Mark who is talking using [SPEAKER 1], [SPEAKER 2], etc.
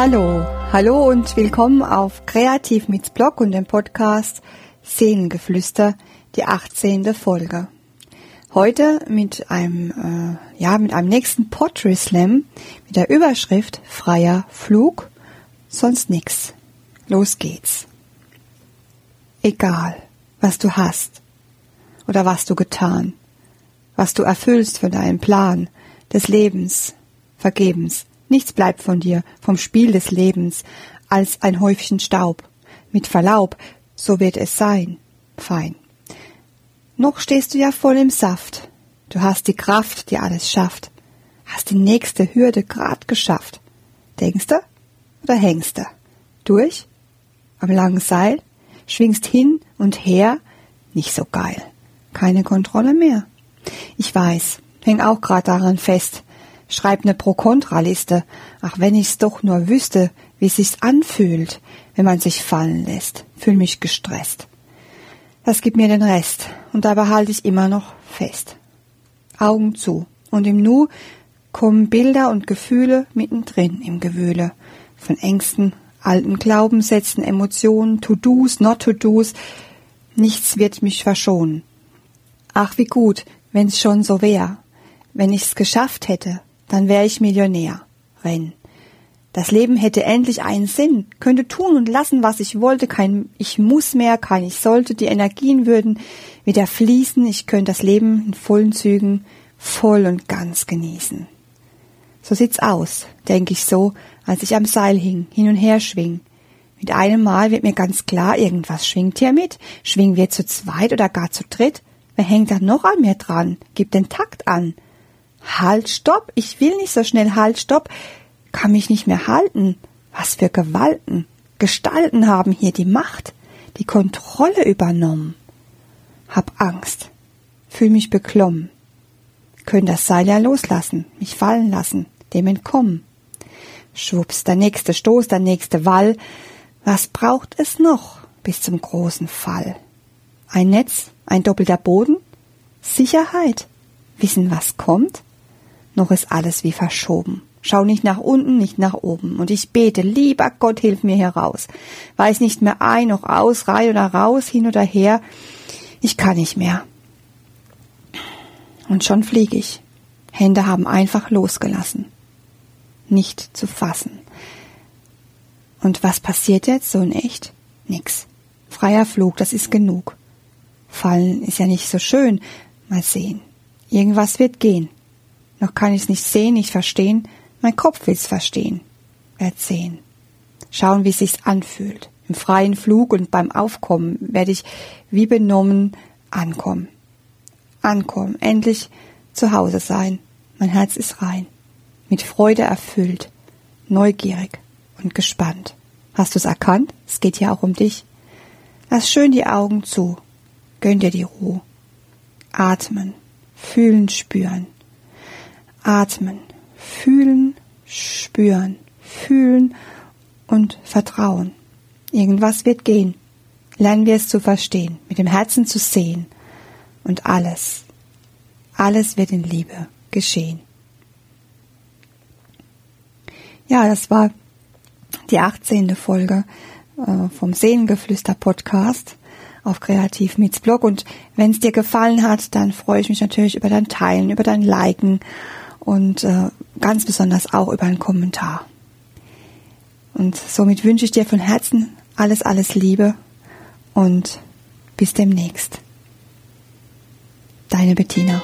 [SPEAKER 1] Hallo, hallo und willkommen auf Kreativ mit Blog und dem Podcast Seelengeflüster, die 18. Folge. Heute mit einem, äh, ja, mit einem nächsten Pottery Slam mit der Überschrift Freier Flug, sonst nix. Los geht's. Egal, was du hast oder was du getan, was du erfüllst für deinen Plan des Lebens, vergebens, Nichts bleibt von dir, vom Spiel des Lebens, als ein Häufchen Staub. Mit Verlaub, so wird es sein. Fein. Noch stehst du ja voll im Saft. Du hast die Kraft, die alles schafft. Hast die nächste Hürde grad geschafft. Denkste oder hängste? Durch? Am langen Seil? Schwingst hin und her? Nicht so geil. Keine Kontrolle mehr. Ich weiß, häng auch grad daran fest, Schreib ne Pro-Kontra-Liste. Ach, wenn ich's doch nur wüsste, wie sich's anfühlt, wenn man sich fallen lässt. Fühl mich gestresst. Das gibt mir den Rest und dabei halte ich immer noch fest. Augen zu und im Nu kommen Bilder und Gefühle mittendrin im Gewühle von Ängsten, alten Glaubenssätzen, Emotionen, To-Dos, Not-To-Dos. Nichts wird mich verschonen. Ach, wie gut, wenn's schon so wär, wenn ich's geschafft hätte, dann wäre ich Millionär. Wenn. Das Leben hätte endlich einen Sinn, könnte tun und lassen, was ich wollte, kein Ich muss mehr, kein Ich sollte, die Energien würden wieder fließen, ich könnte das Leben in vollen Zügen voll und ganz genießen. So sieht's aus, denke ich so, als ich am Seil hing, hin und her schwing. Mit einem Mal wird mir ganz klar, irgendwas schwingt hier mit. Schwingen wir zu zweit oder gar zu dritt? Wer hängt da noch an mir dran? Gib den Takt an. Halt, stopp, ich will nicht so schnell, halt, stopp, kann mich nicht mehr halten. Was für Gewalten, Gestalten haben hier die Macht, die Kontrolle übernommen. Hab Angst, fühl mich beklommen. Können das Seil ja loslassen, mich fallen lassen, dem entkommen. Schwupps, der nächste Stoß, der nächste Wall. Was braucht es noch bis zum großen Fall? Ein Netz, ein doppelter Boden? Sicherheit? Wissen, was kommt? Noch ist alles wie verschoben. Schau nicht nach unten, nicht nach oben. Und ich bete, lieber Gott, hilf mir heraus. Weiß nicht mehr ein noch aus, rein oder raus, hin oder her. Ich kann nicht mehr. Und schon fliege ich. Hände haben einfach losgelassen. Nicht zu fassen. Und was passiert jetzt so in echt? Nix. Freier Flug, das ist genug. Fallen ist ja nicht so schön. Mal sehen. Irgendwas wird gehen. Noch kann ich's nicht sehen, nicht verstehen. Mein Kopf will's verstehen. Werd sehen. Schauen, wie sich's anfühlt. Im freien Flug und beim Aufkommen werde ich wie benommen ankommen. Ankommen. Endlich zu Hause sein. Mein Herz ist rein. Mit Freude erfüllt. Neugierig und gespannt. Hast du's erkannt? Es geht ja auch um dich. Lass schön die Augen zu. Gönn dir die Ruhe. Atmen. Fühlen, spüren. Atmen, fühlen, spüren, fühlen und vertrauen. Irgendwas wird gehen. Lernen wir es zu verstehen, mit dem Herzen zu sehen. Und alles, alles wird in Liebe geschehen. Ja, das war die 18. Folge äh, vom Seelengeflüster Podcast auf Kreativ Meets Blog. Und wenn es dir gefallen hat, dann freue ich mich natürlich über dein Teilen, über dein Liken und äh, ganz besonders auch über einen Kommentar. Und somit wünsche ich dir von Herzen alles, alles Liebe und bis demnächst. Deine Bettina.